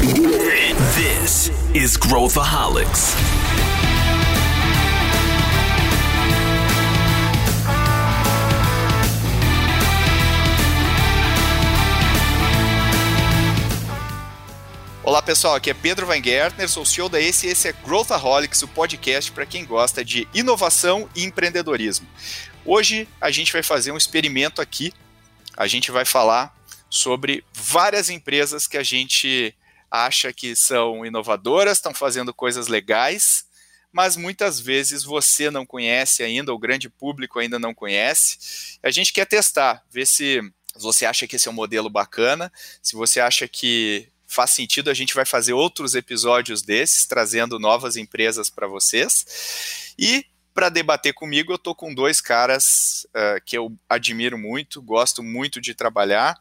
This is Growthaholics. Olá pessoal, aqui é Pedro Weingärtner, sou CEO da Esse e esse é Growthaholics, o podcast para quem gosta de inovação e empreendedorismo. Hoje a gente vai fazer um experimento aqui, a gente vai falar sobre várias empresas que a gente acha que são inovadoras, estão fazendo coisas legais, mas muitas vezes você não conhece ainda, o grande público ainda não conhece. A gente quer testar, ver se você acha que esse é um modelo bacana, se você acha que faz sentido, a gente vai fazer outros episódios desses, trazendo novas empresas para vocês. E para debater comigo, eu tô com dois caras uh, que eu admiro muito, gosto muito de trabalhar.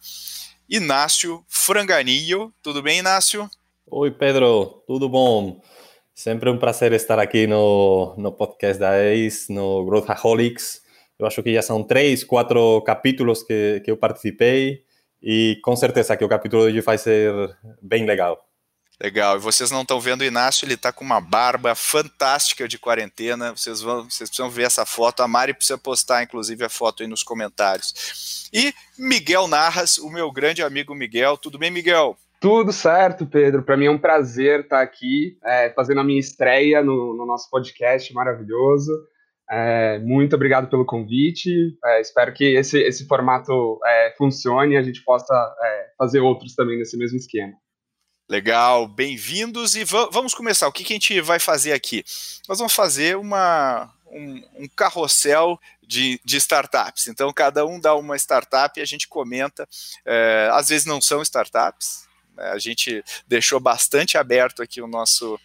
Inácio Franganillo. Tudo bem, Inácio? Oi, Pedro. Tudo bom? Sempre um prazer estar aqui no, no podcast da ACE, no Growthaholics. Eu acho que já são três, quatro capítulos que, que eu participei e com certeza que o capítulo de hoje vai ser bem legal. Legal. E vocês não estão vendo o Inácio, ele está com uma barba fantástica de quarentena. Vocês vão, vocês precisam ver essa foto. A Mari precisa postar, inclusive, a foto aí nos comentários. E Miguel Narras, o meu grande amigo Miguel. Tudo bem, Miguel? Tudo certo, Pedro. Para mim é um prazer estar aqui é, fazendo a minha estreia no, no nosso podcast maravilhoso. É, muito obrigado pelo convite. É, espero que esse, esse formato é, funcione e a gente possa é, fazer outros também nesse mesmo esquema. Legal, bem-vindos e vamos começar. O que, que, a gente vai fazer aqui? Nós vamos fazer uma, um, um carrossel de, de, startups. Então, cada um dá uma startup e a gente comenta. É, às vezes não são startups, né? a gente deixou bastante aberto aqui o nosso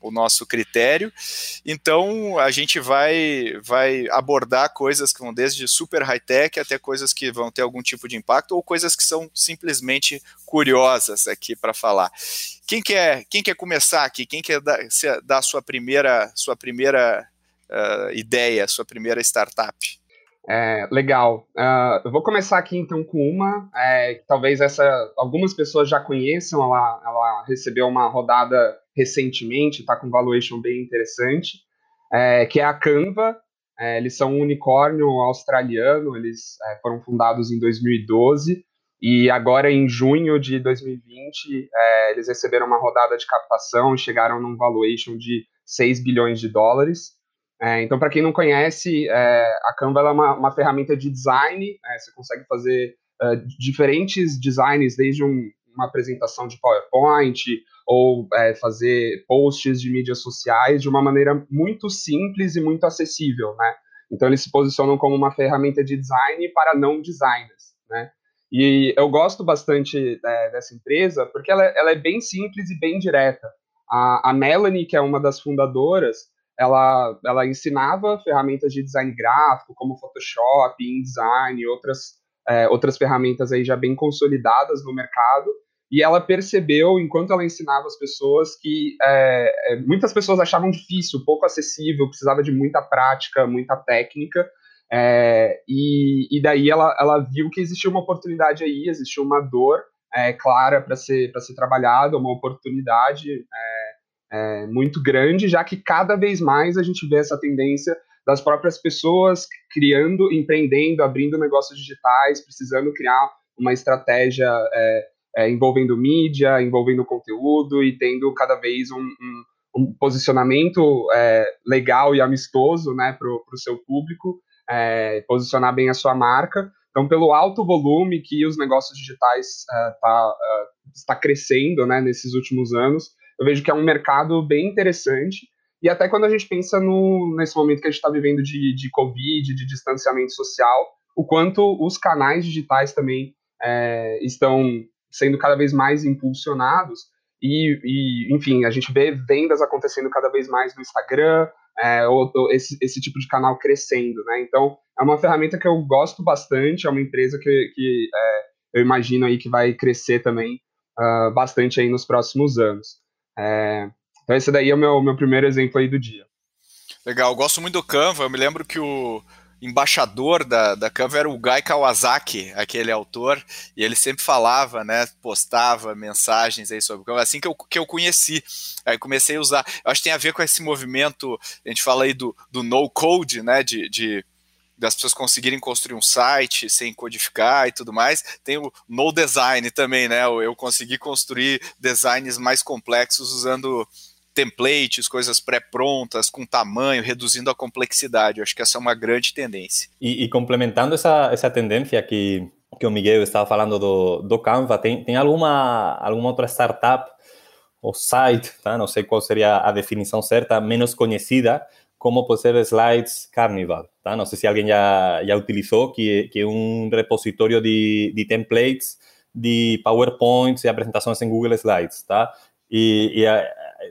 o nosso critério. Então a gente vai, vai abordar coisas que vão desde super high-tech até coisas que vão ter algum tipo de impacto ou coisas que são simplesmente curiosas aqui para falar. Quem quer, quem quer começar aqui? Quem quer dar, dar sua primeira, sua primeira uh, ideia, sua primeira startup? É, legal. Uh, eu vou começar aqui então com uma é, talvez essa algumas pessoas já conheçam. Ela, ela recebeu uma rodada recentemente, está com valuation bem interessante, é, que é a Canva. É, eles são um unicórnio australiano. Eles é, foram fundados em 2012 e agora em junho de 2020 é, eles receberam uma rodada de captação e chegaram num valuation de 6 bilhões de dólares. É, então, para quem não conhece, é, a Canva é uma, uma, ferramenta de design. É, você consegue fazer é, diferentes designs, desde um, uma apresentação de PowerPoint ou é, fazer posts de mídias sociais de uma maneira muito simples e muito acessível, né? Então, eles se posicionam como uma ferramenta de design para não designers, né? E eu gosto bastante é, dessa empresa porque ela, ela, é bem simples e bem direta. A, a Melanie, que é uma das fundadoras, ela, ela ensinava ferramentas de design gráfico, como Photoshop, InDesign e outras, é, outras ferramentas aí já bem consolidadas no mercado, e ela percebeu, enquanto ela ensinava as pessoas, que é, é, muitas pessoas achavam difícil, pouco acessível, precisava de muita prática, muita técnica, é, e, e, daí ela, ela viu que existia uma oportunidade aí, existia uma dor é, clara para ser, ser trabalhada, uma oportunidade é, é, muito grande, já que cada vez mais a gente vê essa tendência das próprias pessoas criando, empreendendo, abrindo negócios digitais, precisando criar uma estratégia é, é, envolvendo mídia, envolvendo conteúdo e tendo cada vez um, um, um posicionamento é, legal e amistoso né, para o seu público, é, posicionar bem a sua marca. Então, pelo alto volume que os negócios digitais é, tá, está crescendo né, nesses últimos anos, eu vejo que é um mercado bem interessante. E até quando a gente pensa no, nesse momento que a gente está vivendo de, de Covid, de distanciamento social, o quanto os canais digitais também é, estão sendo cada vez mais impulsionados. E, e, enfim, a gente vê vendas acontecendo cada vez mais no Instagram, é, ou, ou esse, esse tipo de canal crescendo, né? Então, é uma ferramenta que eu gosto bastante, é uma empresa que, que é, eu imagino aí que vai crescer também uh, bastante aí nos próximos anos. É, então esse daí é o meu, meu primeiro exemplo aí do dia. Legal, eu gosto muito do Canva, eu me lembro que o, embaixador da, da Canva era o Guy Kawasaki, aquele autor, e ele sempre falava, né, postava mensagens aí sobre Canva, assim que eu, que eu conheci, aí comecei a usar, eu acho que tem a ver com esse movimento, a gente fala aí do, do no-code, né, de, de das pessoas conseguirem construir um site sem codificar e tudo mais. Tem o no design também, né? Eu consegui construir designs mais complexos usando templates, coisas pré-prontas, com tamanho, reduzindo a complexidade. Eu acho que essa é uma grande tendência. E, e complementando essa, essa tendência que, que o Miguel estava falando do, do Canva, tem, tem alguma, alguma outra startup ou site, tá? não sei qual seria a definição certa, menos conhecida, como pode ser Slides Carnival. Tá? Não sei se alguém já, já utilizou, que, que é um repositório de, de templates de PowerPoints e apresentações em Google Slides. Tá? E, e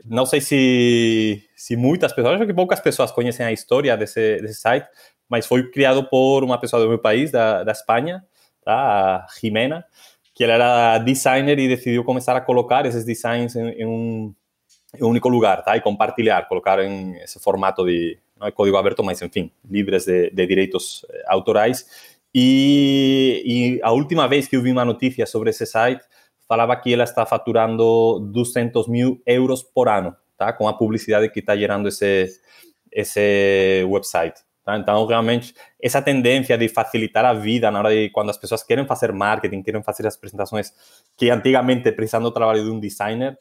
não sei se, se muitas pessoas, acho que poucas pessoas conhecem a história desse, desse site, mas foi criado por uma pessoa do meu país, da, da Espanha, tá? a Jimena, que ela era designer e decidiu começar a colocar esses designs em, em um, em um único lugar, tá? E compartilhar, colocar em esse formato de código aberto, mas enfim, livres de, de direitos eh, autorais. E, a última vez que eu vi uma notícia sobre esse site, falava que ela está faturando 200 mil euros por ano, tá? Com a publicidade que está gerando esse, esse website. Então, realmente, essa tendência de facilitar a vida na hora de quando as pessoas querem fazer marketing, querem fazer as apresentações que antigamente precisando do trabalho de um designer,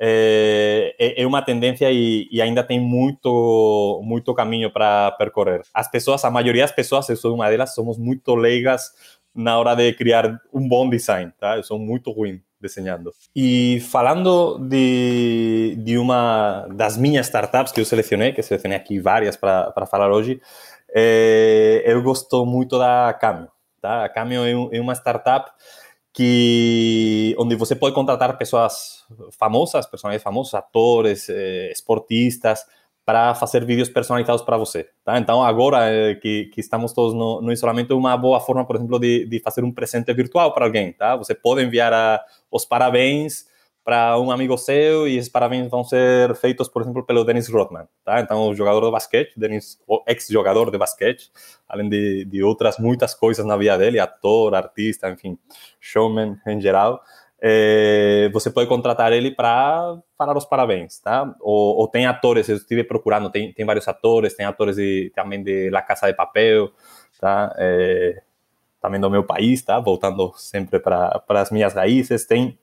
é, é uma tendência e, e, ainda tem muito muito caminho para percorrer. As pessoas, a maioria das pessoas, eu sou uma delas, somos muito leigas na hora de criar um bom design, tá? Eu sou muito ruim desenhando. E falando de, de uma das minhas startups que eu selecionei, que selecionei aqui várias para falar hoje, é, eu gosto muito da Cameo. Tá? A Cameo é, um, é uma startup que onde você pode contratar pessoas famosas, personagens famosos, atores, eh, esportistas, para fazer vídeos personalizados para você. Tá? Então, agora eh, que, que estamos todos no, no, isolamento, uma boa forma, por exemplo, de, de fazer um presente virtual para alguém. Tá? Você pode enviar a, os parabéns para um amigo seu e esses parabéns vão ser feitos, por exemplo, pelo Dennis Rodman. Tá? Então, o jogador de basquete, Dennis, ex-jogador de basquete, além de, de outras muitas coisas na vida dele, ator, artista, enfim, showman em geral é, você pode contratar ele para falar os parabéns, tá? Ou, ou, tem atores, eu estive procurando, tem, tem vários atores, tem atores de, também de La Casa de Papel, tá? É, também do meu país, tá? Voltando sempre para as minhas raízes, tem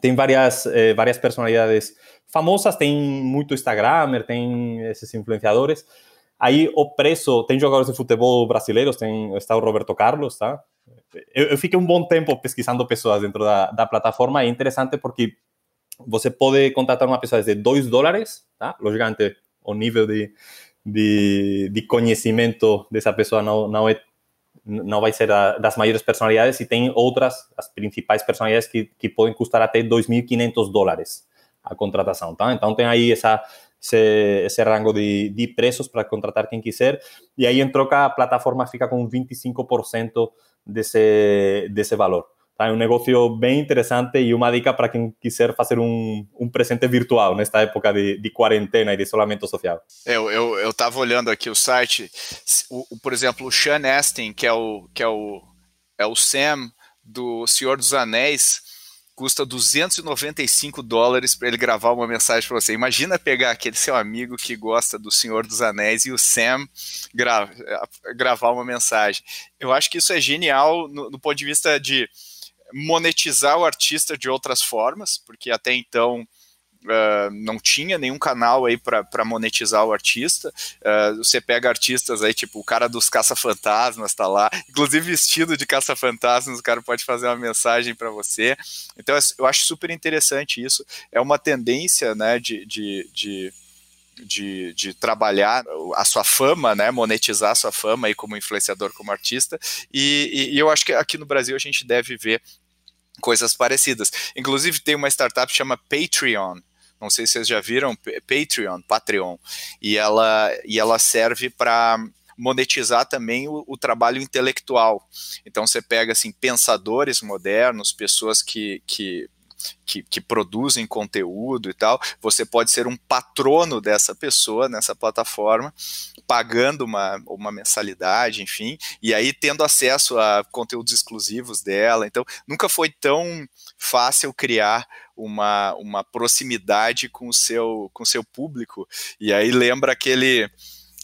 tem várias é, várias personalidades famosas, tem muito Instagramer, tem esses influenciadores. Aí o preço, tem jogadores de futebol brasileiros, tem está o Roberto Carlos, tá? eu, eu, fiquei um bom tempo pesquisando pessoas dentro da, da plataforma. É interessante porque você pode contratar uma pessoa de 2 dólares, tá? Logicamente, o nível de, de, de conhecimento dessa pessoa não, não é não vai ser a, das maiores personalidades e tem outras, as principais personalidades que, que podem custar até 2.500 dólares a contratação, tá? Então tem aí essa esse, esse rango de, de preços para contratar quem quiser e aí em troca a plataforma fica com 25% desse, desse valor. É um negócio bem interessante e uma dica para quem quiser fazer um, um presente virtual nesta época de, de quarentena e de isolamento social. Eu eu eu estava olhando aqui o site, o, o, por exemplo, o Sean Astin, que é o que é o é o Sam do Senhor dos Anéis, custa 295 dólares para ele gravar uma mensagem para você. Imagina pegar aquele seu amigo que gosta do Senhor dos Anéis e o Sam gra gravar uma mensagem. Eu acho que isso é genial no ponto de vista de monetizar o artista de outras formas, porque até então Uh, não tinha nenhum canal aí para monetizar o artista. Uh, você pega artistas aí, tipo o cara dos caça-fantasmas tá lá, inclusive vestido de caça-fantasmas, o cara pode fazer uma mensagem para você. Então eu acho super interessante isso. É uma tendência, né, de, de, de de, de, trabalhar a sua fama, né, monetizar a sua fama aí como influenciador, como artista, e, e, eu acho que aqui no Brasil a gente deve ver coisas parecidas. Inclusive tem uma startup que chama Patreon, não sei se vocês já viram, Patreon, Patreon, e ela, e ela serve para monetizar também o, o, trabalho intelectual. Então você pega assim pensadores modernos, pessoas que, que que, que produzem conteúdo e tal, você pode ser um patrono dessa pessoa nessa plataforma, pagando uma, uma mensalidade, enfim, e aí tendo acesso a conteúdos exclusivos dela. Então, nunca foi tão fácil criar uma, uma proximidade com o seu com o seu público. E aí lembra aquele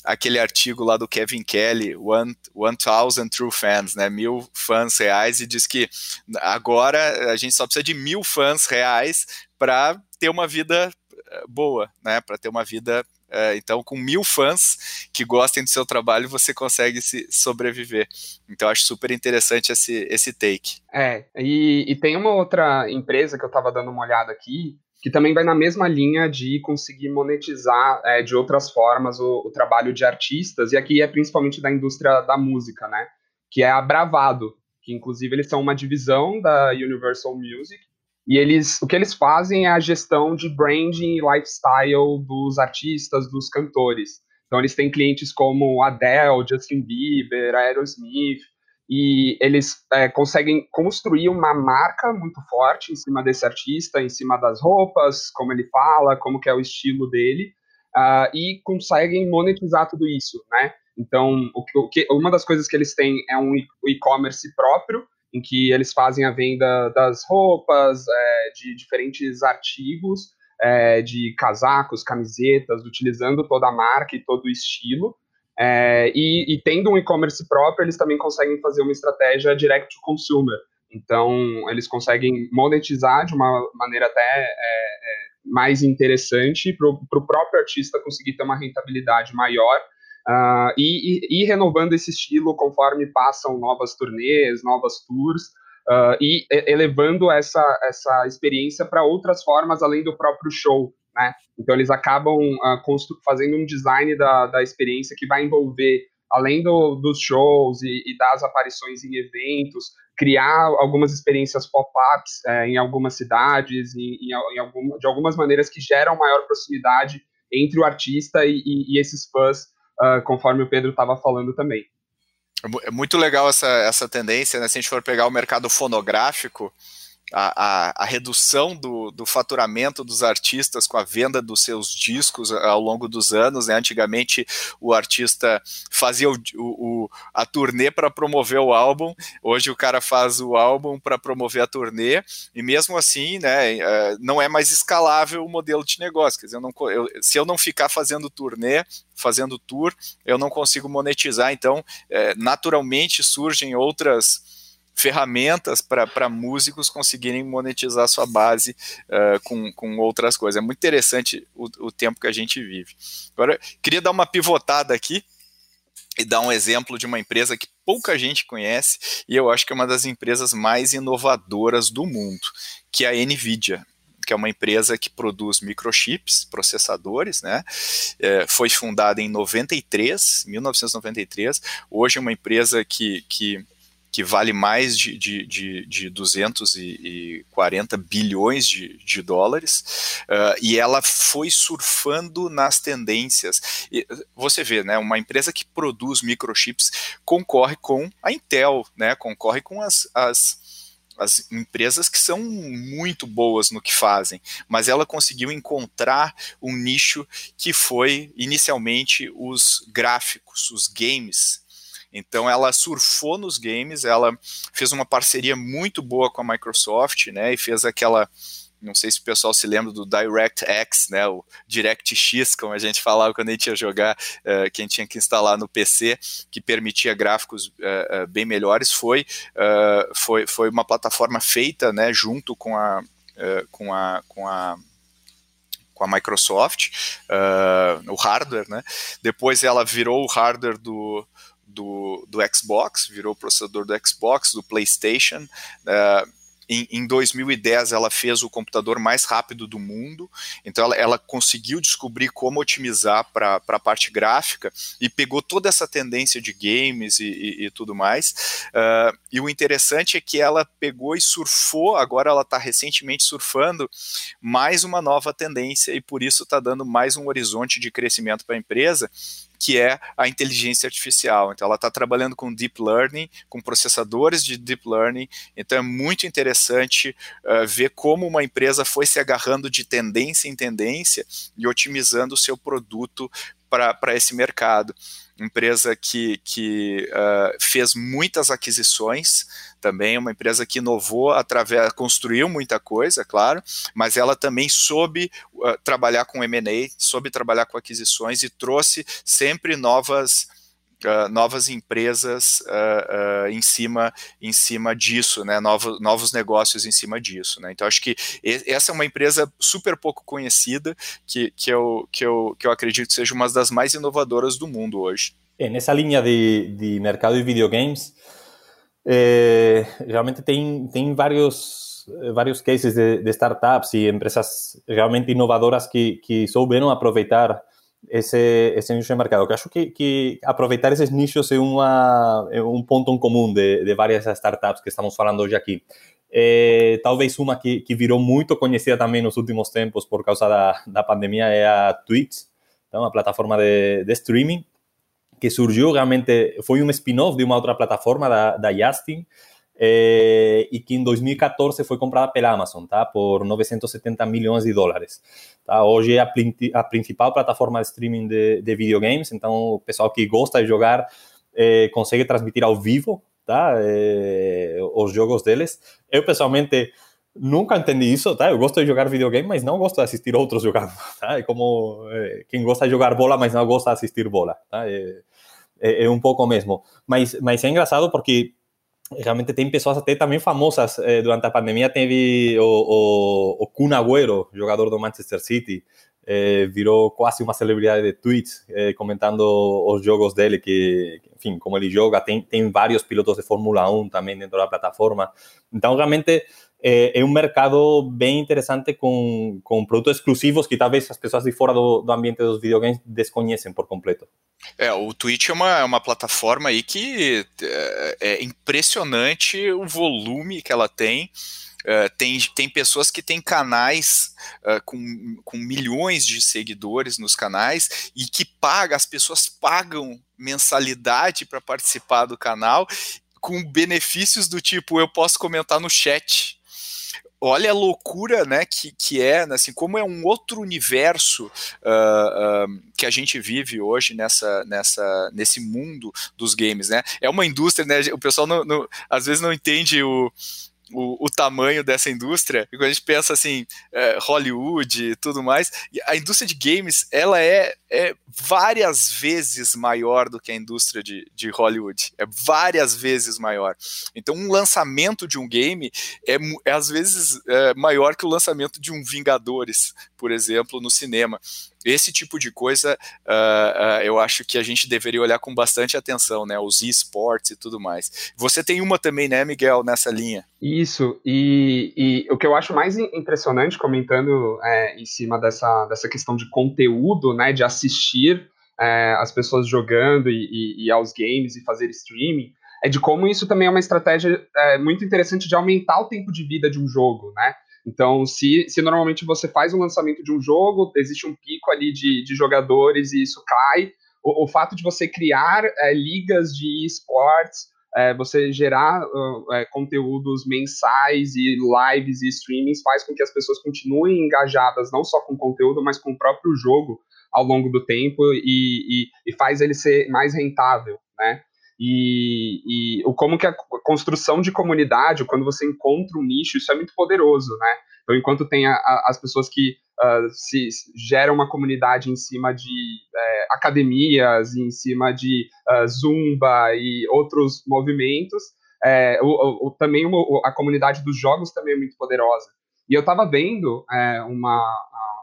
aquele artigo lá do Kevin Kelly, One, One Thousand True Fans, né? Mil fãs reais, e diz que agora a gente só precisa de mil fãs reais para ter uma vida eh, boa, né? Para ter uma vida é, então, com mil fãs que gostem do seu trabalho, você consegue se sobreviver. Então, acho super interessante esse, esse take. É, e, e tem uma outra empresa que eu estava dando uma olhada aqui, que também vai na mesma linha de conseguir monetizar é, de outras formas o, o, trabalho de artistas, e aqui é principalmente da indústria da música, né? Que é a Bravado, que inclusive eles são uma divisão da Universal Music, e eles, o que eles fazem é a gestão de branding e lifestyle dos artistas, dos cantores. Então eles têm clientes como Adele, Justin Bieber, Aerosmith, e eles é, conseguem construir uma marca muito forte em cima desse artista, em cima das roupas, como ele fala, como que é o estilo dele, uh, e conseguem monetizar tudo isso, né? Então, o o que, uma das coisas que eles têm é um e-commerce próprio, em que eles fazem a venda das roupas, é, de diferentes artigos, é, de casacos, camisetas, utilizando toda a marca e todo o estilo. É, e, e, tendo um e-commerce próprio, eles também conseguem fazer uma estratégia direct to consumer. Então, eles conseguem monetizar de uma maneira até é, é, mais interessante para o próprio artista conseguir ter uma rentabilidade maior Uh, e, e, renovando esse estilo conforme passam novas turnês, novas tours, uh, e elevando essa, essa experiência para outras formas além do próprio show. Né? Então, eles acabam uh, fazendo um design da, da experiência que vai envolver, além do, dos shows e, e, das aparições em eventos, criar algumas experiências pop-ups é, em algumas cidades, em, em, em algum, de algumas maneiras que geram maior proximidade entre o artista e, e esses fãs uh, conforme o Pedro estava falando também. É, é muito legal essa, essa tendência, né? Se a gente for pegar o mercado fonográfico, a, a, a, redução do, do faturamento dos artistas com a venda dos seus discos ao longo dos anos. Né? Antigamente o artista fazia o, o a turnê para promover o álbum, hoje o cara faz o álbum para promover a turnê, e mesmo assim né, é, não é mais escalável o modelo de negócio. Quer dizer, eu não, eu, se eu não ficar fazendo turnê, fazendo tour, eu não consigo monetizar, então é, naturalmente surgem outras ferramentas para músicos conseguirem monetizar sua base uh, com, com outras coisas. É muito interessante o, o tempo que a gente vive. Agora, queria dar uma pivotada aqui e dar um exemplo de uma empresa que pouca gente conhece e eu acho que é uma das empresas mais inovadoras do mundo, que é a Nvidia que é uma empresa que produz microchips, processadores, né? É, foi fundada em 93, 1993. Hoje é uma empresa que, que que vale mais de, de, de, de 240 bilhões de, de dólares, uh, e ela foi surfando nas tendências. E você vê, né, uma empresa que produz microchips concorre com a Intel, né, concorre com as, as as empresas que são muito boas no que fazem, mas ela conseguiu encontrar um nicho que foi inicialmente os gráficos, os games, então ela surfou nos games, ela fez uma parceria muito boa com a Microsoft, né? E fez aquela não sei se o pessoal se lembra do DirectX, né, o DirectX, como a gente falava quando a gente ia jogar, uh, que a gente tinha que instalar no PC, que permitia gráficos uh, uh, bem melhores, foi, foi, foi uma plataforma feita, né, junto com a, com a, com a com a Microsoft, o hardware, né? Depois ela virou o hardware do, do, do Xbox, virou processador do Xbox, do PlayStation. Uh, em, em, 2010 ela fez o computador mais rápido do mundo, então ela, ela conseguiu descobrir como otimizar para a parte gráfica e pegou toda essa tendência de games e, e, e tudo mais. Uh, e o interessante é que ela pegou e surfou, agora ela está recentemente surfando mais uma nova tendência e por isso está dando mais um horizonte de crescimento para a empresa, que é a inteligência artificial. Então, ela está trabalhando com deep learning, com processadores de deep learning. Então, é muito interessante uh, ver como uma empresa foi se agarrando de tendência em tendência e otimizando o seu produto para esse mercado. Empresa que, que uh, fez muitas aquisições, também uma empresa que inovou através, construiu muita coisa, claro, mas ela também soube uh, trabalhar com M&A, soube trabalhar com aquisições e trouxe sempre novas Uh, novas empresas uh, uh, em cima em cima disso, né? Novos, negócios em cima disso, né? Então acho que essa é uma empresa super pouco conhecida que, que, eu, que, eu, que eu acredito seja uma das mais inovadoras do mundo hoje. Nessa linha de, de mercado de videogames, eh, realmente tem, tem vários, vários cases de, de, startups e empresas realmente inovadoras que, que souberam aproveitar esse, nicho de mercado. Que acho que, que aproveitar esses nichos é, uma, é um ponto em comum de, de várias startups que estamos falando hoje aqui. É, talvez uma que, que virou muito conhecida também nos últimos tempos por causa da, da pandemia é a Twitch, então, uma plataforma de, de streaming que surgiu realmente, foi um spin-off de uma outra plataforma da, da Justin, eh, e que em 2014 foi comprada pela Amazon, tá? Por 970 milhões de dólares. Tá? Hoje é a, a principal plataforma de streaming de, de, videogames, então o pessoal que gosta de jogar eh, consegue transmitir ao vivo, tá? Eh, os jogos deles. Eu pessoalmente nunca entendi isso, tá? Eu gosto de jogar videogame, mas não gosto de assistir outros jogando, tá? É como eh, quem gosta de jogar bola, mas não gosta de assistir bola, tá? É, é, é um pouco mesmo. Mas, mas é engraçado porque realmente tem pessoas até também famosas. Eh, durante a pandemia teve o, o, o Kun Agüero, jogador do Manchester City, eh, virou quase uma celebridade de tweets eh, comentando os jogos dele, que, enfim, como ele joga. Tem, tem vários pilotos de Fórmula 1 também dentro da plataforma. Então, realmente é, é um mercado bem interessante com, com produtos exclusivos que talvez as pessoas de fora do, do ambiente dos videogames desconhecem por completo. É, o Twitch é uma, é uma plataforma aí que é, é impressionante o volume que ela tem. Uh, tem, tem pessoas que têm canais uh, com, com milhões de seguidores nos canais e que pagam, as pessoas pagam mensalidade para participar do canal com benefícios do tipo eu posso comentar no chat olha a loucura né, que, que é, assim, como é um outro universo uh, uh, que a gente vive hoje nessa, nessa, nesse mundo dos games. Né? É uma indústria, né, o pessoal não, não, às vezes não entende o, o, o, tamanho dessa indústria, e quando a gente pensa assim, é, Hollywood e tudo mais, a indústria de games, ela é, é várias vezes maior do que a indústria de, de Hollywood, é várias vezes maior. Então, um lançamento de um game é, é às vezes é, maior que o lançamento de um Vingadores, por exemplo, no cinema. Esse tipo de coisa uh, uh, eu acho que a gente deveria olhar com bastante atenção, né? Os esportes e tudo mais. Você tem uma também, né, Miguel, nessa linha? Isso, e, e o que eu acho mais impressionante, comentando é, em cima dessa, dessa questão de conteúdo, né, de assistir é, as pessoas jogando e, e, e, aos games e fazer streaming, é de como isso também é uma estratégia é, muito interessante de aumentar o tempo de vida de um jogo, né? Então, se, se normalmente você faz um lançamento de um jogo, existe um pico ali de, de jogadores e isso cai, o, o fato de você criar é, ligas de esportes, é, você gerar é, conteúdos mensais e lives e streamings faz com que as pessoas continuem engajadas não só com o conteúdo, mas com o próprio jogo ao longo do tempo e, e, e faz ele ser mais rentável, né? E, e como que a construção de comunidade, quando você encontra um nicho, isso é muito poderoso, né? Então, enquanto tem a, a, as pessoas que uh, se, geram uma comunidade em cima de é, academias, em cima de uh, zumba e outros movimentos, é, o, o, também a comunidade dos jogos também é muito poderosa. E eu estava vendo é, uma,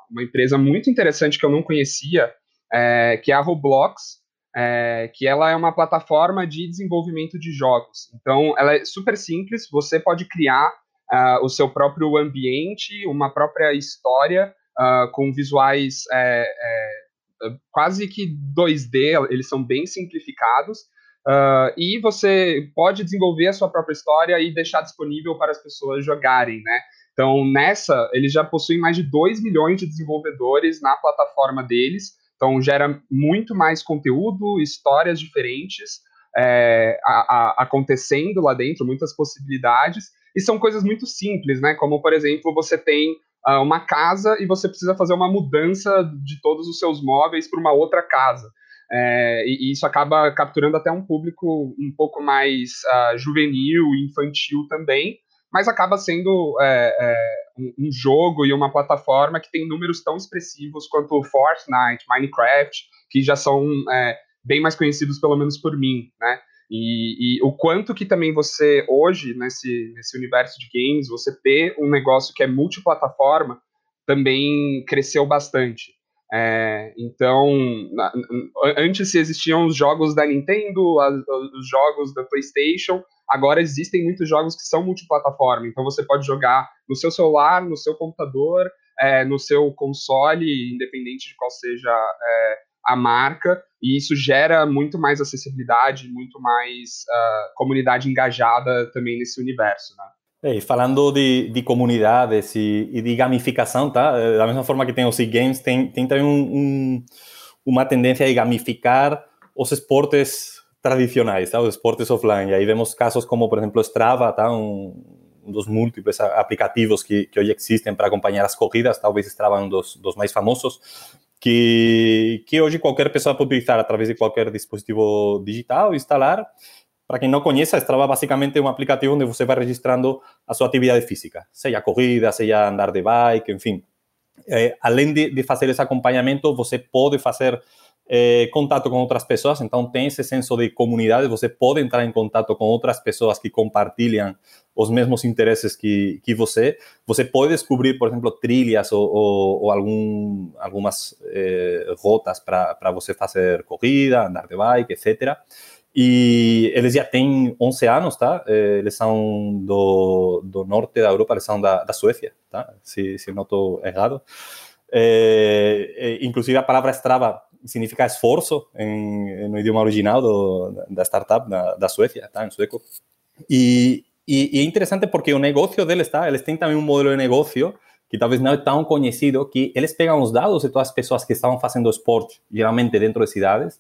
uma empresa muito interessante que eu não conhecia, é, que é a Roblox, é, que ela é uma plataforma de desenvolvimento de jogos. Então, ela é super simples, você pode criar uh, o seu próprio ambiente, uma própria história uh, com visuais é, é, quase que 2D, eles são bem simplificados, uh, e você pode desenvolver a sua própria história e deixar disponível para as pessoas jogarem, né? Então, nessa, eles já possuem mais de 2 milhões de desenvolvedores na plataforma deles, Então gera muito mais conteúdo, histórias diferentes é, a, a, acontecendo lá dentro, muitas possibilidades, e são coisas muito simples, né? Como, por exemplo, você tem uh, uma casa e você precisa fazer uma mudança de todos os seus móveis para uma outra casa. É, e, e, isso acaba capturando até um público um pouco mais uh, juvenil, infantil também, mas acaba sendo é, um, jogo e uma plataforma que tem números tão expressivos quanto Fortnite, Minecraft, que já são é, bem mais conhecidos, pelo menos por mim, né? E, e, o quanto que também você, hoje, nesse, nesse universo de games, você ter um negócio que é multiplataforma, também cresceu bastante. É, então, na, antes existiam os jogos da Nintendo, as, os jogos da PlayStation, agora existem muitos jogos que são multiplataforma. Então, você pode jogar no seu celular, no seu computador, é, no seu console, independente de qual seja é, a marca, e isso gera muito mais acessibilidade, muito mais uh, comunidade engajada também nesse universo, né? É, falando de, de comunidades e, e, de gamificação, tá? Eh, da mesma forma que tem os e-games, tem, tem também um, um, uma tendência a gamificar os esportes tradicionais, tá? os esportes offline. E aí vemos casos como, por exemplo, Strava, tá? um, um dos múltiplos aplicativos que, que hoje existem para acompanhar as corridas, talvez Strava um dos, dos mais famosos, que, que hoje qualquer pessoa pode utilizar através de qualquer dispositivo digital, instalar para quem não conhece, a Strava basicamente é um aplicativo onde você vai registrando a sua atividade física, seja corrida, seja andar de bike, enfim. É, além de, de, fazer esse acompanhamento, você pode fazer é, contato com outras pessoas, então tem esse senso de comunidade, você pode entrar em contato com outras pessoas que compartilham os mesmos interesses que, que você. Você pode descobrir, por exemplo, trilhas ou, ou, ou algum, algumas é, rotas para você fazer corrida, andar de bike, etc. E eles já têm 11 anos, tá? Eh, eles são do, do norte da Europa, eles são da, da Suécia, tá? Se, se não estou errado. É, inclusive a palavra Strava significa esforço em, no idioma original do, da startup da, da Suécia, tá? Em sueco. E, e, e, é porque o negócio deles, tá? Eles têm também um modelo de negócio que talvez não é tão conhecido, que eles pegam os dados de todas as pessoas que estavam fazendo esporte, geralmente dentro de cidades,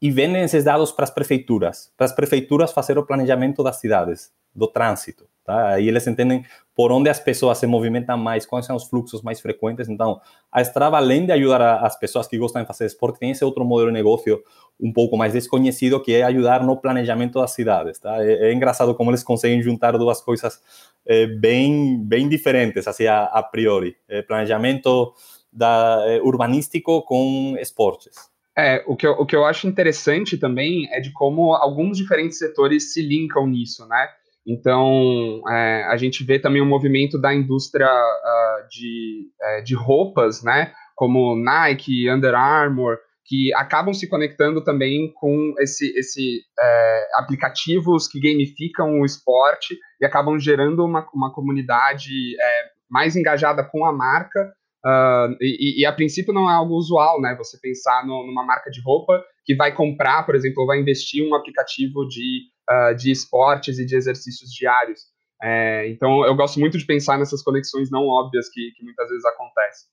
e vendem esses dados para as prefeituras, para as prefeituras fazer o planejamento das cidades, do trânsito. Tá? Aí eles entendem por onde as pessoas se movimentam mais, quais são os fluxos mais frequentes. Então, a Strava, além de ajudar as pessoas que gostam de fazer esporte, tem esse outro modelo de negócio um pouco mais desconhecido, que é ajudar no planejamento das cidades. Tá? É, é engraçado como eles conseguem juntar duas coisas é, bem, bem diferentes, assim, a, a priori. É, planejamento da, é, urbanístico com esportes. É, o que, eu, o que eu acho interessante também é de como alguns diferentes setores se linkam nisso, né? Então, é, a gente vê também o movimento da indústria uh, de, é, de roupas, né? Como Nike, Under Armour, que acabam se conectando também com esse, esse é, aplicativos que gamificam o esporte e acabam gerando uma, uma comunidade é, mais engajada com a marca Uh, e, e, a princípio não é algo usual, né? Você pensar no, numa marca de roupa que vai comprar, por exemplo, ou vai investir um aplicativo de, uh, de esportes e de exercícios diários. É, então, eu gosto muito de pensar nessas conexões não óbvias que, que muitas vezes acontecem.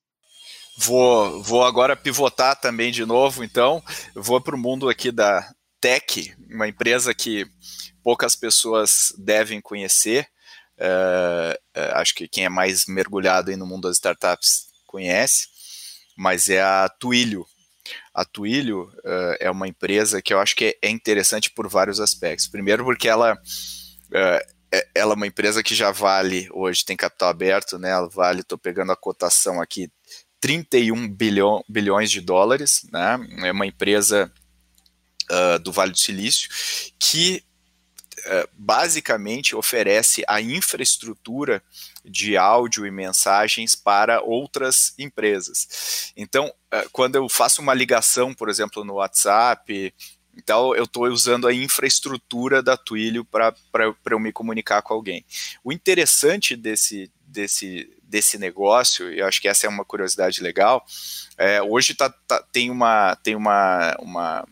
Vou, vou agora pivotar também de novo, então. Vou para o mundo aqui da Tech, uma empresa que poucas pessoas devem conhecer. Uh, acho que quem é mais mergulhado no mundo das startups conhece, mas é a Twilio. A Twilio uh, é uma empresa que eu acho que é, interessante por vários aspectos. Primeiro, porque ela, uh, ela é uma empresa que já vale, hoje tem capital aberto, né? Ela vale, estou pegando a cotação aqui, 31 bilhão, bilhões de dólares. Né? É uma empresa uh, do Vale do Silício que basicamente oferece a infraestrutura de áudio e mensagens para outras empresas. Então, eh, quando eu faço uma ligação, por exemplo, no WhatsApp, então eu estou usando a infraestrutura da Twilio para eu me comunicar com alguém. O interessante desse, desse, desse negócio, e eu acho que essa é uma curiosidade legal, é, hoje tá, tá, tem uma, tem uma, uma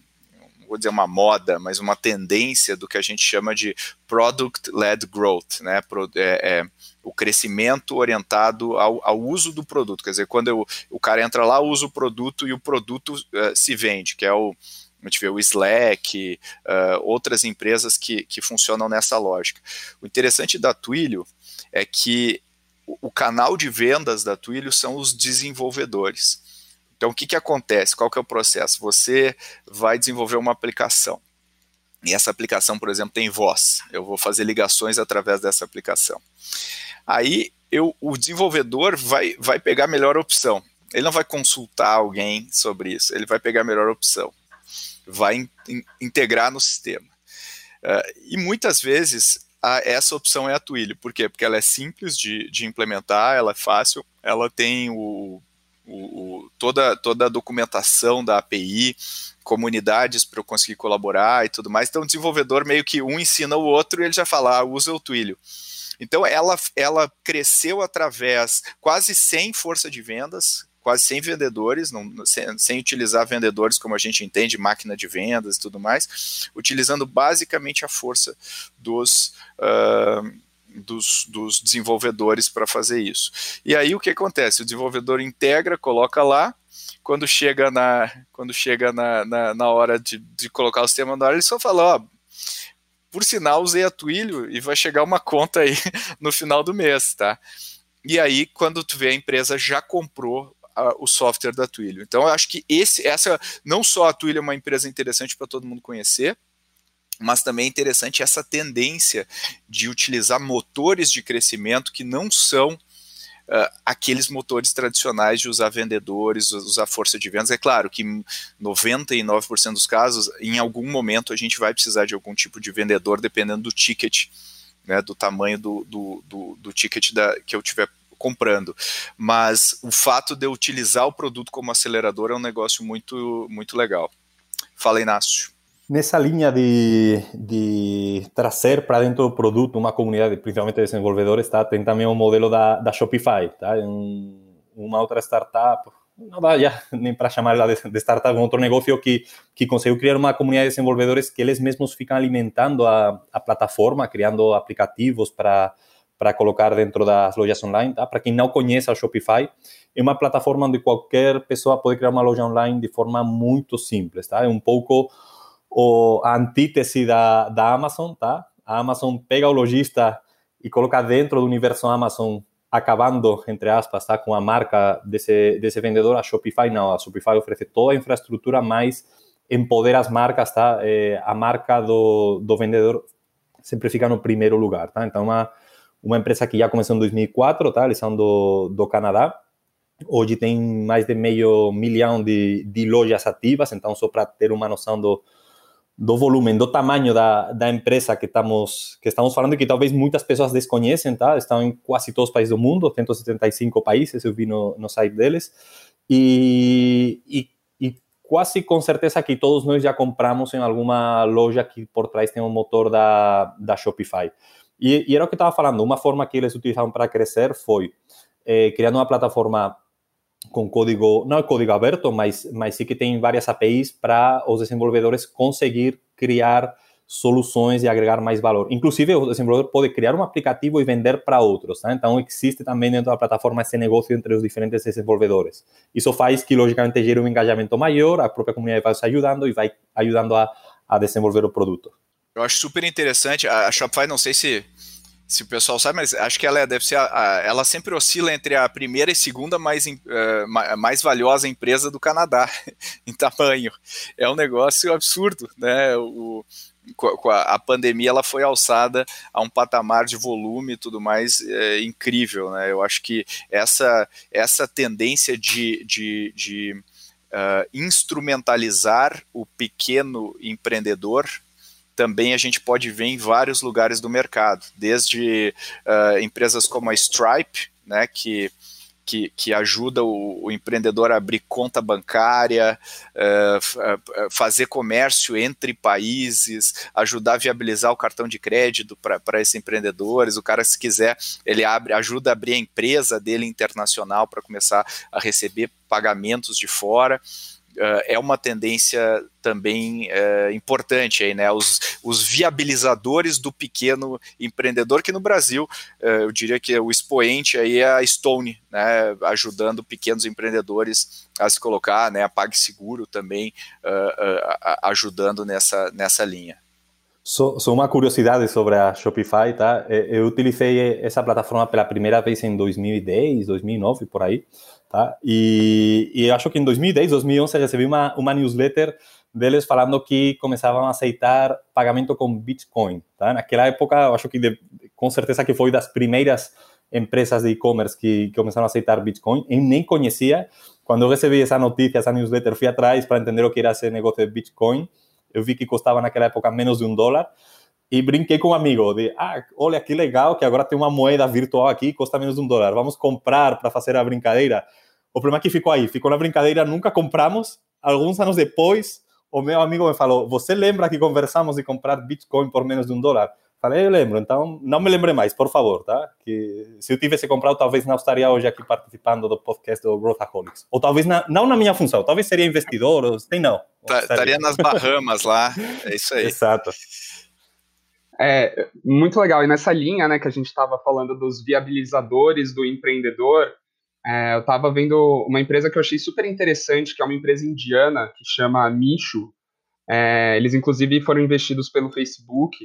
vou dizer uma moda, mas uma tendência do que a gente chama de product-led growth, né? Pro, é, é, o crescimento orientado ao, ao, uso do produto. Quer dizer, quando eu, o cara entra lá, usa o produto e o produto uh, se vende, que é o, a gente vê o Slack, uh, outras empresas que, que funcionam nessa lógica. O interessante da Twilio é que o, o canal de vendas da Twilio são os desenvolvedores. Então, o que, que acontece? Qual que é o processo? Você vai desenvolver uma aplicação. E essa aplicação, por exemplo, tem voz. Eu vou fazer ligações através dessa aplicação. Aí eu, o desenvolvedor vai, vai pegar a melhor opção. Ele não vai consultar alguém sobre isso, ele vai pegar a melhor opção. Vai in, in, integrar no sistema. Uh, e muitas vezes a, essa opção é a Twilio. Por quê? Porque ela é simples de, de implementar, ela é fácil, ela tem o, o, o, toda, toda a documentação da API, comunidades para eu conseguir colaborar e tudo mais. Então, o desenvolvedor meio que um ensina o outro e ele já fala, ah, usa o Twilio. Então, ela, ela cresceu através, quase sem força de vendas, quase sem vendedores, não, sem, sem, utilizar vendedores como a gente entende, máquina de vendas e tudo mais, utilizando basicamente a força dos. Uh, dos, dos desenvolvedores para fazer isso. E aí o que acontece? O desenvolvedor integra, coloca lá, quando chega na, quando chega na, na, na hora de, de colocar o sistema na hora, ele só fala, ó, por sinal, usei a Twilio e vai chegar uma conta aí no final do mês, tá? E aí, quando tu vê a empresa já comprou o software da Twilio. Então, eu acho que esse, essa, não só a Twilio é uma empresa interessante para todo mundo conhecer, mas também é interessante essa tendência de utilizar motores de crescimento que não são uh, aqueles motores tradicionais de usar vendedores, usar força de vendas. É claro que 99% dos casos, em algum momento, a gente vai precisar de algum tipo de vendedor, dependendo do ticket, né, do tamanho do, do, do, do ticket da, que eu tiver comprando. Mas o fato de eu utilizar o produto como acelerador é um negócio muito, muito legal. Fala, Inácio. Nessa linha de, de trazer para dentro do produto uma comunidade, principalmente de desenvolvedores, tá? tem também o modelo da, da Shopify. Tá? Um, uma outra startup, não dá já nem para chamar ela de, de, startup, um outro negócio que, que conseguiu criar uma comunidade de desenvolvedores que eles mesmos ficam alimentando a, a plataforma, criando aplicativos para para colocar dentro das lojas online. Tá? Para quem não conhece a Shopify, é uma plataforma onde qualquer pessoa pode criar uma loja online de forma muito simples. Tá? É um pouco o, a antítese da, da Amazon, tá? A Amazon pega o lojista e coloca dentro do universo Amazon, acabando, entre aspas, tá? com a marca desse, desse vendedor. A Shopify não, a Shopify oferece toda a infraestrutura, mas empodera as marcas, tá? É, a marca do, do vendedor sempre fica no primeiro lugar, tá? Então, uma, uma empresa que já começou em 2004, tá? Eles são do, do Canadá. Hoje tem mais de meio milhão de, de lojas ativas, então só para ter uma noção do, do volume, do tamanho da, da empresa que estamos, que estamos falando, que talvez muitas pessoas desconhecem, tá? Estão em quase todos os países do mundo, 175 países, eu vi no, no site deles. E, e, e, quase com certeza que todos nós já compramos em alguma loja que por trás tem um motor da, da Shopify. E, e era o que eu estava falando, uma forma que eles utilizaram para crescer foi eh, criando uma plataforma com código, não é código aberto, mas, mas sim que tem várias APIs para os desenvolvedores conseguir criar soluções e agregar mais valor. Inclusive, o desenvolvedor pode criar um aplicativo e vender para outros. Tá? Então, existe também dentro da plataforma esse negócio entre os diferentes desenvolvedores. Isso faz que, logicamente, gere um engajamento maior, a própria comunidade vai se ajudando e vai ajudando a, a desenvolver o produto. Eu acho super interessante. A Shopify, não sei se se o pessoal sabe, mas acho que ela é, deve ser a, a, ela sempre oscila entre a primeira e segunda mais, uh, mais valiosa empresa do Canadá em tamanho. É um negócio absurdo, né? O, com a, a, pandemia ela foi alçada a um patamar de volume e tudo mais é, incrível, né? Eu acho que essa essa tendência de, de, de uh, instrumentalizar o pequeno empreendedor também a gente pode ver em vários lugares do mercado, desde uh, empresas como a Stripe, né, que, que, que ajuda o, o empreendedor a abrir conta bancária, uh, fazer comércio entre países, ajudar a viabilizar o cartão de crédito para esses empreendedores. O cara, se quiser, ele abre, ajuda a abrir a empresa dele internacional para começar a receber pagamentos de fora. Uh, é uma tendência também uh, importante aí, né? Os, os viabilizadores do pequeno empreendedor, que no Brasil uh, eu diria que o expoente aí é a Stone, né? Ajudando pequenos empreendedores a se colocar, né? A PagSeguro também ajudando nessa, nessa linha. Só, uma curiosidade sobre a Shopify, tá? Eu utilizei essa plataforma pela primeira vez em 2010, 2009, por aí, tá? E, e acho que em 2010, 2011 recebi uma, uma newsletter deles falando que começavam a aceitar pagamento com Bitcoin, tá? Naquela época, acho que de, com certeza que foi das primeiras empresas de e-commerce que, que começaram a aceitar Bitcoin. Eu nem conhecia. Quando eu recebi essa notícia, essa newsletter, fui atrás para entender o que era esse negócio de Bitcoin eu vi que custava naquela época menos de um dólar e brinquei com um amigo de, ah, olha que legal que agora tem uma moeda virtual aqui custa menos de um dólar, vamos comprar para fazer a brincadeira. O problema é que ficou aí, ficou na brincadeira, nunca compramos. Alguns anos depois, o meu amigo me falou, você lembra que conversamos de comprar Bitcoin por menos de um dólar? Falei, eu lembro, então não me lembre mais, por favor, tá? Que se eu tivesse comprado, talvez não estaria hoje aqui participando do podcast do Growthaholics. Ou talvez na, não na minha função, talvez seria investidor, ou tem não. Tá, estaria nas Bahamas lá, é isso aí. Exato. É, muito legal. E nessa linha, né, que a gente estava falando dos viabilizadores do empreendedor, é, eu estava vendo uma empresa que eu achei super interessante, que é uma empresa indiana, que chama Mishu. É, eles, inclusive, foram investidos pelo Facebook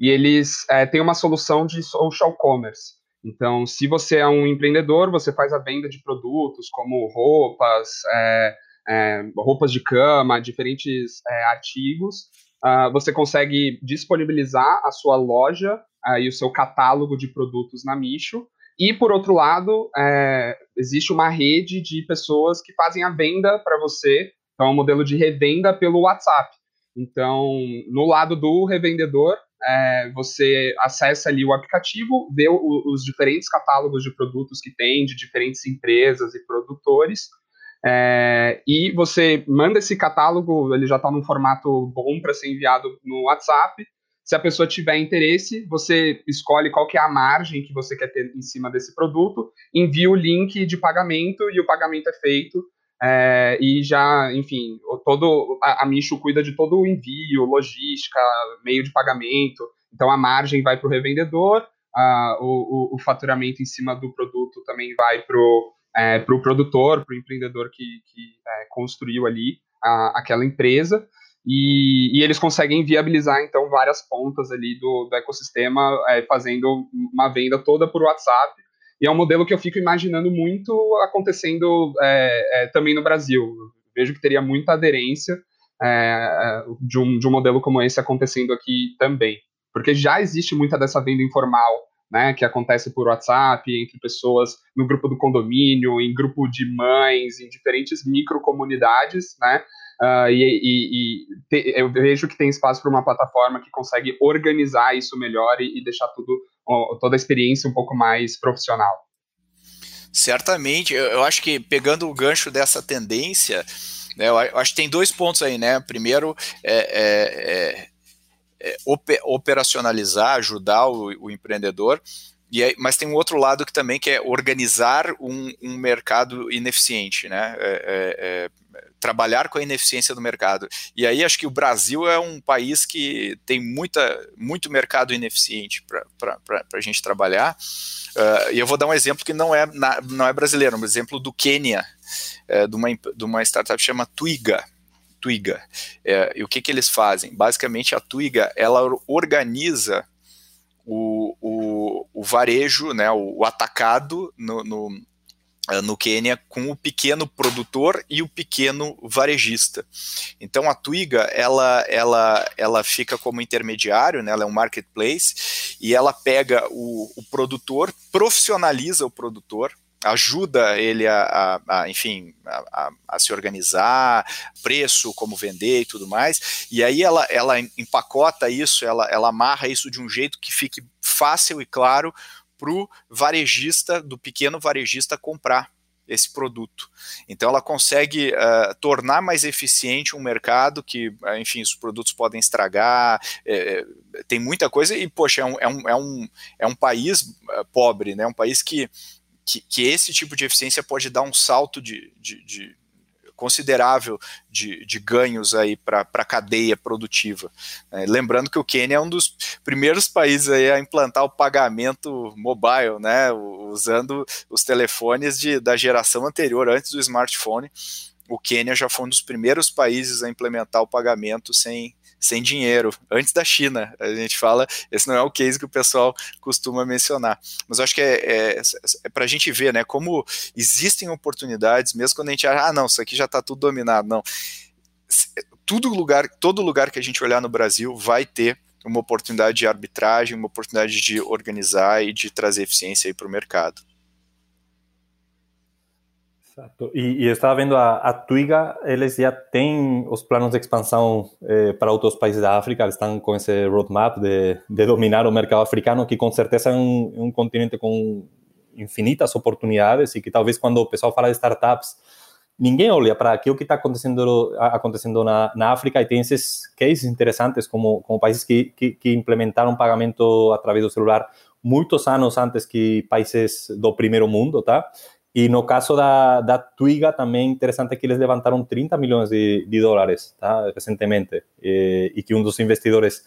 e eles é, têm uma solução de social commerce. Então, se você é um empreendedor, você faz a venda de produtos como roupas, é, é, roupas de cama, diferentes artigos. Uh, você consegue disponibilizar a sua loja uh, e o seu catálogo de produtos na Micho. E, por outro lado, é, existe uma rede de pessoas que fazem a venda para você. Então, é um modelo de revenda pelo WhatsApp. Então, no lado do revendedor, é, você acessa ali o aplicativo, vê o, os diferentes catálogos de produtos que tem, de diferentes empresas e produtores, é, e você manda esse catálogo, ele já está num formato bom para ser enviado no WhatsApp. Se a pessoa tiver interesse, você escolhe qual que é a margem que você quer ter em cima desse produto, envia o link de pagamento e o pagamento é feito. É, e já, enfim, todo a, a Micho cuida de todo o envio, logística, meio de pagamento. Então a margem vai para o revendedor, o, o, faturamento em cima do produto também vai para o é, pro produtor, para o empreendedor que, que é, construiu ali a, aquela empresa. E, e, eles conseguem viabilizar, então, várias pontas ali do, do ecossistema, é, fazendo uma venda toda por WhatsApp, e é um modelo que eu fico imaginando muito acontecendo é, é, também no Brasil. Vejo que teria muita aderência é, de, um, de um modelo como esse acontecendo aqui também. Porque já existe muita dessa venda informal, né, que acontece por WhatsApp, entre pessoas no grupo do condomínio, em grupo de mães, em diferentes microcomunidades, né, Uh, e, e, e te, eu vejo que tem espaço para uma plataforma que consegue organizar isso melhor e, e deixar tudo toda a experiência um pouco mais profissional. Certamente, eu acho que pegando o gancho dessa tendência, né, eu acho que tem dois pontos aí, né? Primeiro, é, é, é, é operacionalizar, ajudar o, o empreendedor, aí, mas tem um outro lado que também que é organizar um, um mercado ineficiente, né? É, é, é trabalhar com a ineficiência do mercado. E aí acho que o Brasil é um país que tem muita, muito mercado ineficiente para a gente trabalhar. Uh, e eu vou dar um exemplo que não é, na, não é brasileiro, um exemplo do Quênia, é, de, uma, de uma startup que chama Twiga. Twiga. É, e o que, que eles fazem? Basicamente, a Twiga ela organiza o, o, o varejo, né, o, o atacado no, no eh, no Quênia com o pequeno produtor e o pequeno varejista. Então a Twiga ela, ela, ela fica como intermediário, né, ela é um marketplace e ela pega o, o produtor, profissionaliza o produtor, ajuda ele a, a, a enfim, a, a, se organizar, preço, como vender e tudo mais, e aí ela, ela empacota isso, ela, ela amarra isso de um jeito que fique fácil e claro para o varejista, do pequeno varejista, comprar esse produto. Então ela consegue uh, tornar mais eficiente um mercado que, uh, enfim, os produtos podem estragar, é, tem muita coisa e, poxa, é um, é um, é um, é um país pobre, né? um país que, que, que, esse tipo de eficiência pode dar um salto de, de, de considerável de, de ganhos aí para a cadeia produtiva. É, lembrando que o Quênia é um dos primeiros países aí a implantar o pagamento mobile, né, usando os telefones de, da geração anterior, antes do smartphone. O Quênia já foi um dos primeiros países a implementar o pagamento sem, sem dinheiro, antes da China. A gente fala, esse não é o case que o pessoal costuma mencionar. Mas eu acho que é, é, é para a gente ver, né, como existem oportunidades, mesmo quando a gente acha, ah, não, isso aqui já está tudo dominado. Não. Tudo lugar, todo lugar que a gente olhar no Brasil vai ter uma oportunidade de arbitragem, uma oportunidade de organizar e de trazer eficiência para o mercado. Exato. E, e, eu estava vendo a, a Twiga, eles já têm os planos de expansão eh, para outros países da África, eles estão com esse roadmap de, de dominar o mercado africano, que com certeza é um, um continente com infinitas oportunidades e que talvez quando o pessoal fala de startups, ninguém olha para aquilo que está acontecendo acontecendo na, na, África e tem esses cases interessantes como, como países que, que, que implementaram pagamento através do celular muitos anos antes que países do primeiro mundo, tá? E no caso da, da Twiga, também interessante que eles levantaram 30 milhões de, de dólares tá, recentemente e, e, que um dos investidores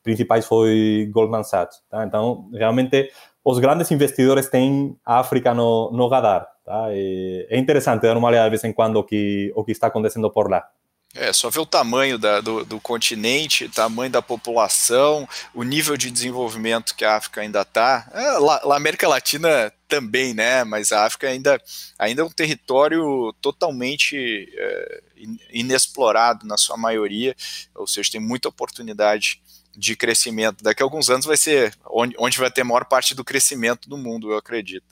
principais foi Goldman Sachs. Tá? Realmente, os grandes investidores têm a África no, no radar. Tá? é interessante dar uma olhada de vez em quando o que, o que está acontecendo por lá. É, só ver o tamanho da, do, do, continente, tamanho da população, o nível de desenvolvimento que a África ainda está. É, a América Latina também, né? Mas a África ainda, ainda é um território totalmente é, inexplorado na sua maioria, ou seja, tem muita oportunidade de crescimento. Daqui a alguns anos vai ser onde, onde vai ter maior parte do crescimento do mundo, eu acredito.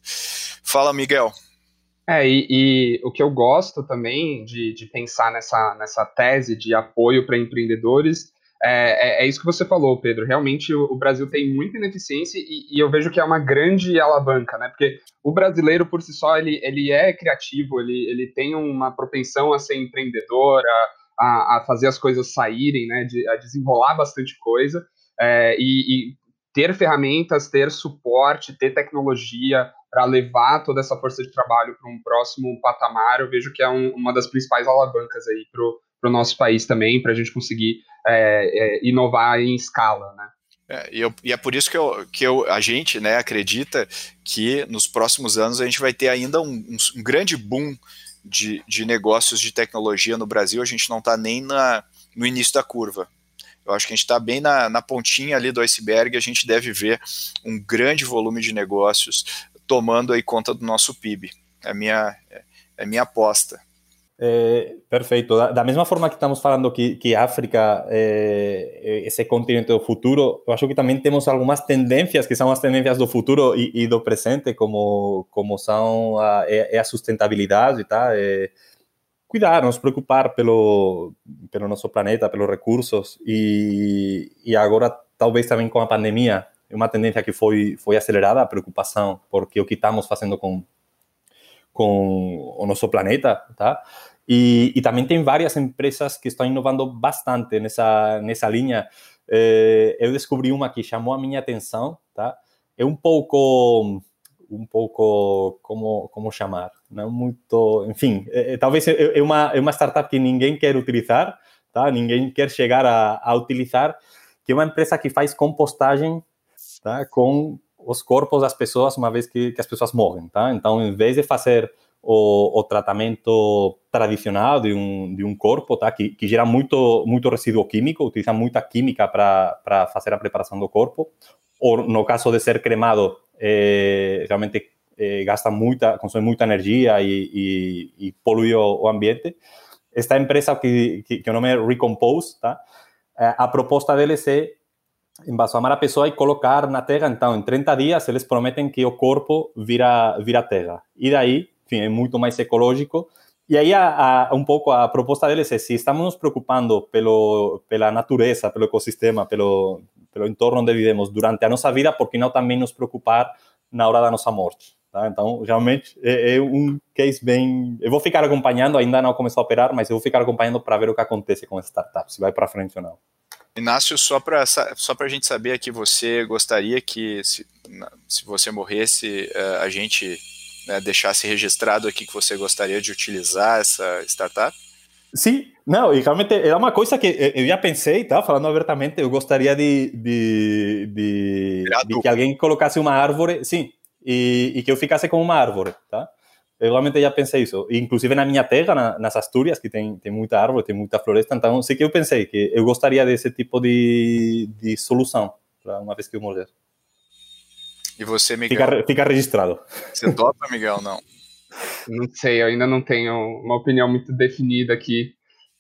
Fala, Miguel. É, e, e, o que eu gosto também de, de pensar nessa, nessa tese de apoio para empreendedores é, é, é, isso que você falou, Pedro. Realmente o, o Brasil tem muita ineficiência e, e, eu vejo que é uma grande alavanca, né? Porque o brasileiro por si só ele, ele é criativo, ele, ele tem uma propensão a ser empreendedor, a, a, a fazer as coisas saírem, né? De, a desenrolar bastante coisa. É, e, e ter ferramentas, ter suporte, ter tecnologia, para levar toda essa força de trabalho para um próximo patamar, eu vejo que é um, uma das principais alavancas aí para o nosso país também, para a gente conseguir é, é, inovar em escala, né? É, e, eu, e, é por isso que, eu, que eu, a gente né, acredita que nos próximos anos a gente vai ter ainda um, um, um grande boom de, de negócios de tecnologia no Brasil. A gente não está nem na, no início da curva. Eu acho que a gente está bem na, na pontinha ali do iceberg. A gente deve ver um grande volume de negócios tomando aí conta do nosso PIB. É minha, é, minha aposta. É, perfeito. Da, da, mesma forma que estamos falando que, que África é, é, esse continente do futuro, eu acho que também temos algumas tendências que são as tendências do futuro e, e do presente, como, como são a, é, é a sustentabilidade, tá? É, cuidar, nos preocupar pelo, pelo nosso planeta, pelos recursos e, e agora talvez também com a pandemia uma tendência que foi foi acelerada a preocupação porque o que estamos fazendo com com o nosso planeta, tá? E, e também tem várias empresas que estão inovando bastante nessa nessa linha. É, eu descobri uma que chamou a minha atenção, tá? É um pouco um pouco como como chamar, não muito, enfim, é, talvez é, é uma é uma startup que ninguém quer utilizar, tá? Ninguém quer chegar a, a utilizar, que é uma empresa que faz compostagem tá? com os corpos das pessoas uma vez que, que as pessoas morrem. Tá? Então, em vez de fazer o, o, tratamento tradicional de um, de um corpo, tá? que, que gera muito, muito resíduo químico, utiliza muita química para fazer a preparação do corpo, ou no caso de ser cremado, é, realmente é, gasta muita, consome muita energia e, e, e polui o, o, ambiente. Esta empresa, que, que, que o nome é Recompose, tá? a proposta deles é embalsamar a pessoa e colocar na terra. Então, em 30 dias, eles prometem que o corpo vira, vira terra. E daí, enfim, é muito mais ecológico. E aí, a, a, um pouco a proposta deles é: se estamos nos preocupando pelo, pela natureza, pelo ecossistema, pelo, pelo entorno onde vivemos durante a nossa vida, por que não também nos preocupar na hora da nossa morte? Tá? Então, realmente, é, é, um case bem. Eu vou ficar acompanhando, ainda não começou a operar, mas eu vou ficar acompanhando para ver o que acontece com a startup, se vai para frente ou não. Inácio, só para só a gente saber que você gostaria que, se, se você morresse, eh, a gente né, deixasse registrado aqui que você gostaria de utilizar essa startup? Sim, não, e realmente era uma coisa que eu já pensei, tá? Falando abertamente, eu gostaria de, de, de, de que alguém colocasse uma árvore, sim, e, e, que eu ficasse como uma árvore, tá? Eu realmente já pensei isso. Inclusive na minha terra, na, nas Astúrias, que tem, tem muita árvore, tem muita floresta, então sei que eu pensei que eu gostaria desse tipo de, de solução, para uma vez que eu morrer. E você, Miguel? Fica, fica registrado. Você topa, Miguel, não? Não sei, eu ainda não tenho uma opinião muito definida aqui.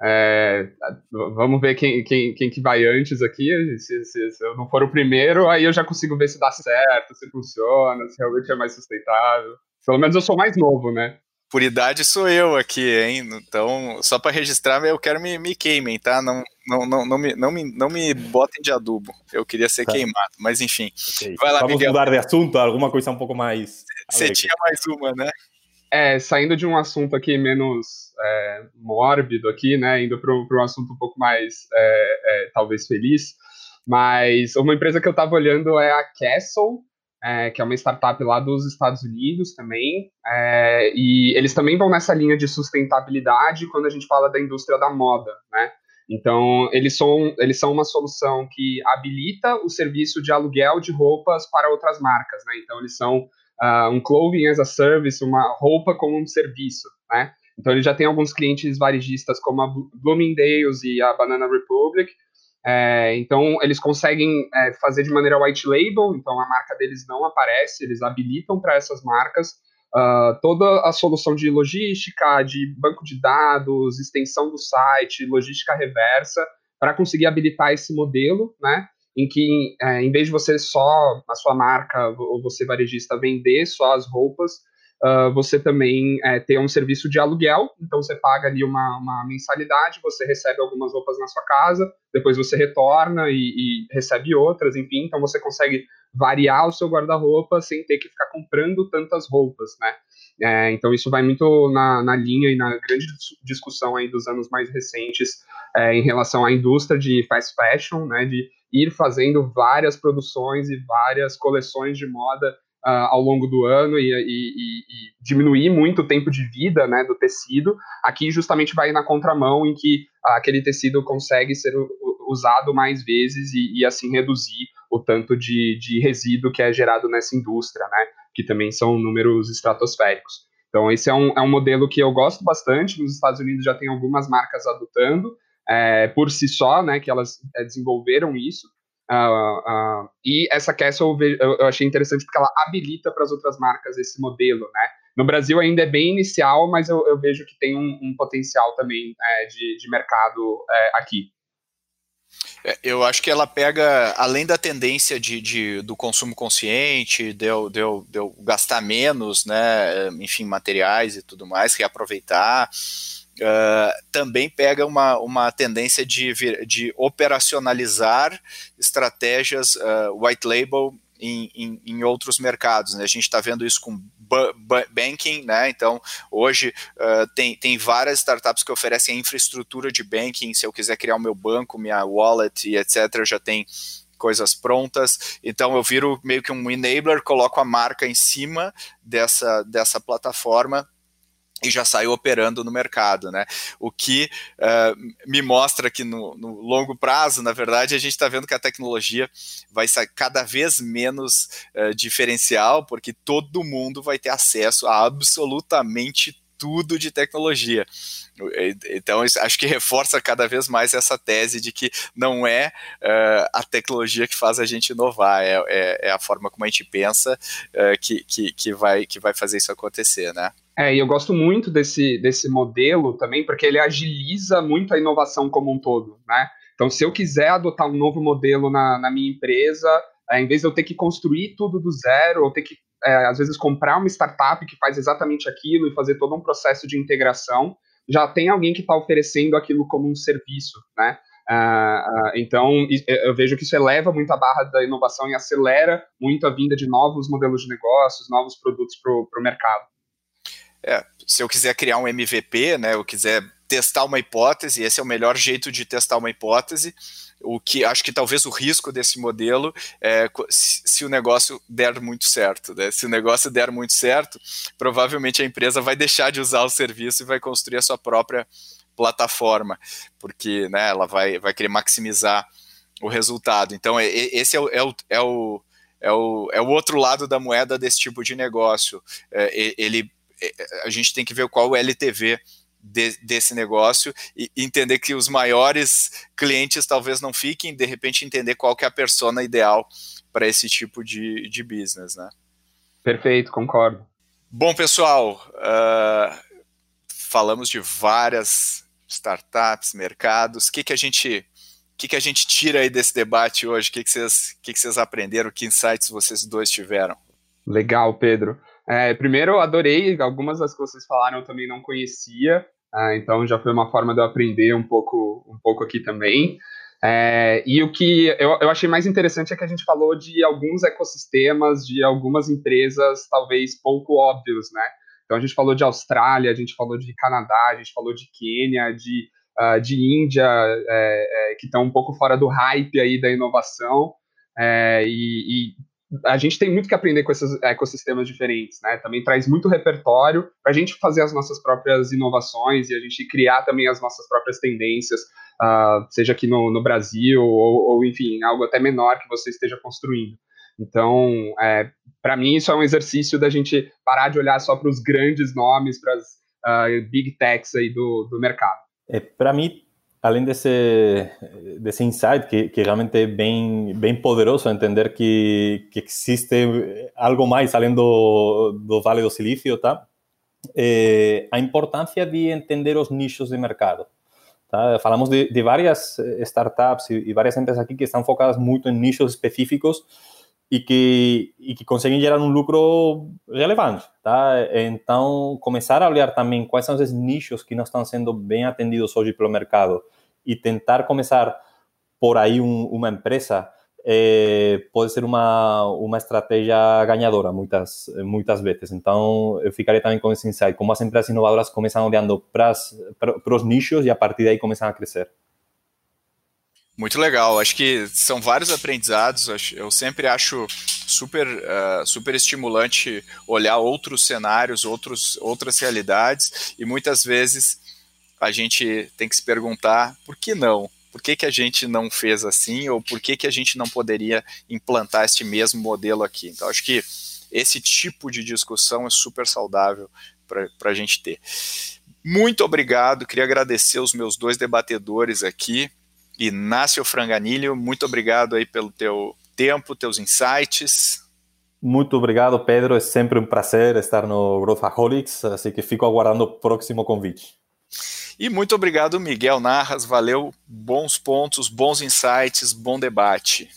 É, vamos ver quem, quem, quem que vai antes aqui. Se, se, se, eu não for o primeiro, aí eu já consigo ver se dá certo, se funciona, se realmente é mais sustentável. Pelo menos eu sou mais novo, né? Por idade sou eu aqui, hein? Então, só para registrar, eu quero me, me queimem, tá? Não, não, não, não, me, não, me, não me botem de adubo. Eu queria ser tá. queimado, mas enfim. Okay. Vai lá, Vamos Miguel. mudar de assunto, alguma coisa um pouco mais. Você tinha mais uma, né? É, saindo de um assunto aqui menos é, mórbido aqui, né, indo para um assunto um pouco mais, é, é, talvez, feliz, mas uma empresa que eu estava olhando é a Castle, é, que é uma startup lá dos Estados Unidos também, é, e eles também vão nessa linha de sustentabilidade quando a gente fala da indústria da moda, né, então, eles são, eles são uma solução que habilita o serviço de aluguel de roupas para outras marcas, né? Então, eles são uh, um clothing as a service, uma roupa como um serviço, né? Então ele já tem alguns clientes varejistas como a Bloomingdale's e a Banana Republic. É, então eles conseguem é, fazer de maneira white label, então a marca deles não aparece, eles habilitam para essas marcas uh, toda a solução de logística, de banco de dados, extensão do site, logística reversa, para conseguir habilitar esse modelo, né? em que, é, em vez de você só, a sua marca ou você varejista, vender só as roupas, uh, você também é, tem um serviço de aluguel, então você paga ali uma, uma, mensalidade, você recebe algumas roupas na sua casa, depois você retorna e, e recebe outras, enfim, então você consegue variar o seu guarda-roupa sem ter que ficar comprando tantas roupas, né? É, então isso vai muito na, na, linha e na grande discussão aí dos anos mais recentes é, em relação à indústria de fast fashion, né, de ir fazendo várias produções e várias coleções de moda uh, ao longo do ano e, e, e, diminuir muito o tempo de vida né, do tecido. Aqui justamente vai na contramão em que uh, aquele tecido consegue ser usado mais vezes e, e, assim reduzir o tanto de, de resíduo que é gerado nessa indústria, né, que também são números estratosféricos. Então, esse é um, é um modelo que eu gosto bastante. Nos Estados Unidos já tem algumas marcas adotando é, por si só, né, que elas é, desenvolveram isso. Uh, uh, e essa Castle eu, achei interessante porque ela habilita para as outras marcas esse modelo, né? No Brasil ainda é bem inicial, mas eu, eu vejo que tem um, um potencial também é, de, de, mercado é, aqui. É, eu acho que ela pega, além da tendência de, de, do consumo consciente, de eu, de, eu, de eu gastar menos, né, enfim, materiais e tudo mais, reaproveitar, Uh, também pega uma, uma tendência de, de operacionalizar estratégias uh, white label em, em, em, outros mercados. Né? A gente está vendo isso com banking, né? Então, hoje uh, tem, tem várias startups que oferecem infraestrutura de banking. Se eu quiser criar o meu banco, minha wallet e etc., já tem coisas prontas. Então eu viro meio que um enabler, coloco a marca em cima dessa, dessa plataforma e já saiu operando no mercado, né? O que uh, me mostra que no, no, longo prazo, na verdade, a gente está vendo que a tecnologia vai ser cada vez menos uh, diferencial, porque todo mundo vai ter acesso a absolutamente tudo de tecnologia. Então, acho que reforça cada vez mais essa tese de que não é uh, a tecnologia que faz a gente inovar, é, é, é a forma como a gente pensa uh, que, que, que, vai, que vai fazer isso acontecer, né? É, e eu gosto muito desse, desse modelo também, porque ele agiliza muito a inovação como um todo, né? Então, se eu quiser adotar um novo modelo na, na minha empresa, é, em vez de eu ter que construir tudo do zero, ou ter que, é, às vezes, comprar uma startup que faz exatamente aquilo e fazer todo um processo de integração, já tem alguém que está oferecendo aquilo como um serviço, né? Uh, uh, então, eu vejo que isso eleva muito a barra da inovação e acelera muito a vinda de novos modelos de negócios, novos produtos para o mercado. É, se eu quiser criar um MVP, né, eu quiser testar uma hipótese, esse é o melhor jeito de testar uma hipótese. O que acho que talvez o risco desse modelo é se o negócio der muito certo. Né? Se o negócio der muito certo, provavelmente a empresa vai deixar de usar o serviço e vai construir a sua própria plataforma, porque né, ela vai, vai querer maximizar o resultado. Então, esse é o, é o, é o, é o, é o outro lado da moeda desse tipo de negócio. É, ele, a gente tem que ver qual o LTV de, desse negócio e entender que os maiores clientes talvez não fiquem, de repente entender qual que é a persona ideal para esse tipo de, de business, né? Perfeito, concordo. Bom, pessoal, uh, falamos de várias startups, mercados. O que, que a gente o que, que a gente tira aí desse debate hoje? O que, que, vocês, que, que vocês aprenderam? Que insights vocês dois tiveram? Legal, Pedro. É, primeiro, adorei, algumas das que vocês falaram eu também não conhecia, ah, então já foi uma forma de eu aprender um pouco, um pouco aqui também. É, e o que eu, eu achei mais interessante é que a gente falou de alguns ecossistemas, de algumas empresas talvez pouco óbvios, né? Então a gente falou de Austrália, a gente falou de Canadá, a gente falou de Quênia, de, uh, de Índia, é, é, que estão um pouco fora do hype aí da inovação. É, e, e a gente tem muito que aprender com esses ecossistemas diferentes, né? Também traz muito repertório para a gente fazer as nossas próprias inovações e a gente criar também as nossas próprias tendências, uh, seja aqui no, no Brasil ou, ou, enfim, algo até menor que você esteja construindo. Então, é, para mim, isso é um exercício da gente parar de olhar só para os grandes nomes, para as uh, big techs aí do, do mercado. É, para mim, além desse, desse insight, que, que realmente é bem, bem poderoso, entender que, que existe algo mais além do, do Vale do Silício, tá? É, a importância de entender os nichos de mercado. Tá? Falamos de, de várias startups e, e várias empresas aqui que estão focadas muito em nichos específicos e que, e que conseguem gerar um lucro relevante. Tá? Então, começar a olhar também quais são esses nichos que não estão sendo bem atendidos hoje pelo mercado e tentar começar por aí um, uma empresa é, pode ser uma, uma estratégia ganhadora muitas, muitas vezes. Então, eu ficaria também com esse insight, como as empresas inovadoras começam olhando para os nichos e a partir daí começam a crescer. Muito legal, acho que são vários aprendizados. Eu sempre acho super, uh, super estimulante olhar outros cenários, outros, outras realidades, e muitas vezes a gente tem que se perguntar por que não? Por que, que a gente não fez assim, ou por que, que a gente não poderia implantar este mesmo modelo aqui? Então, acho que esse tipo de discussão é super saudável para a gente ter. Muito obrigado, queria agradecer os meus dois debatedores aqui. Inácio Franganilho, muito obrigado aí pelo teu tempo, teus insights. Muito obrigado, Pedro. É sempre um prazer estar no Growthaholics, assim que fico aguardando o próximo convite. E muito obrigado, Miguel Narras. Valeu, bons pontos, bons insights, bom debate.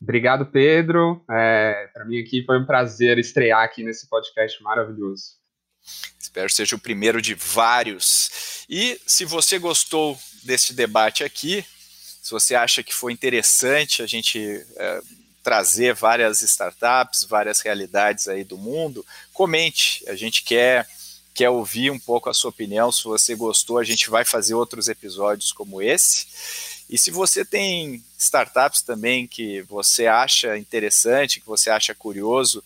Obrigado, Pedro. É, Para mim aqui foi um prazer estrear aqui nesse podcast maravilhoso. Espero que seja o primeiro de vários. E se você gostou deste debate aqui, se você acha que foi interessante a gente é, trazer várias startups, várias realidades aí do mundo, comente. A gente quer quer ouvir um pouco a sua opinião. Se você gostou, a gente vai fazer outros episódios como esse. E se você tem startups também que você acha interessante, que você acha curioso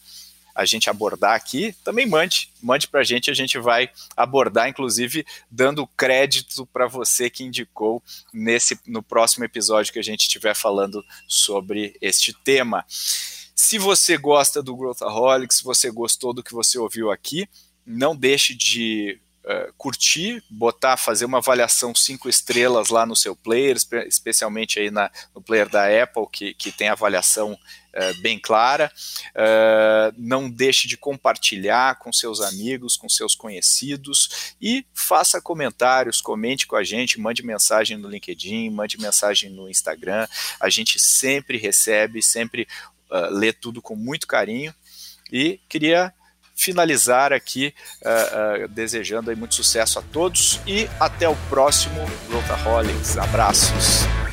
a gente abordar aqui, também mande, mande para a gente, a gente vai abordar, inclusive dando crédito para você que indicou nesse no próximo episódio que a gente estiver falando sobre este tema. Se você gosta do Growthaholics, se você gostou do que você ouviu aqui, não deixe de uh, curtir, botar, fazer uma avaliação cinco estrelas lá no seu player, especialmente aí na, no player da Apple, que, que tem avaliação uh, bem clara. Uh, não deixe de compartilhar com seus amigos, com seus conhecidos e faça comentários, comente com a gente, mande mensagem no LinkedIn, mande mensagem no Instagram. A gente sempre recebe, sempre lê tudo com muito carinho. E queria finalizar aqui uh, uh, desejando aí muito sucesso a todos e até o próximo Growthaholics. Abraços.